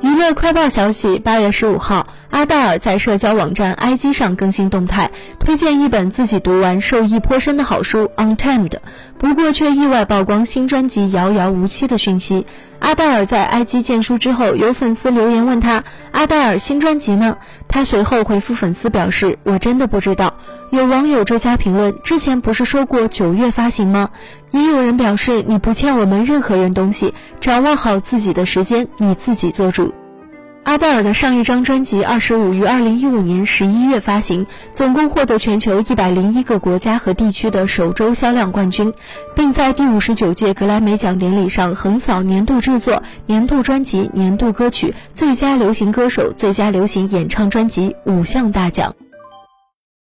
娱乐快报消息：八月十五号，阿黛尔在社交网站 IG 上更新动态，推荐一本自己读完受益颇深的好书《Untamed》，不过却意外曝光新专辑遥遥无期的讯息。阿黛尔在 IG 荐书之后，有粉丝留言问他：“阿黛尔新专辑呢？”他随后回复粉丝表示：“我真的不知道。”有网友追加评论：“之前不是说过九月发行吗？”也有人表示：“你不欠我们任何人东西，掌握好自己的时间，你自己做主。”阿黛尔的上一张专辑《二十五》于二零一五年十一月发行，总共获得全球一百零一个国家和地区的首周销量冠军，并在第五十九届格莱美奖典礼上横扫年度制作、年度专辑、年度歌曲、最佳流行歌手、最佳流行演唱专辑五项大奖。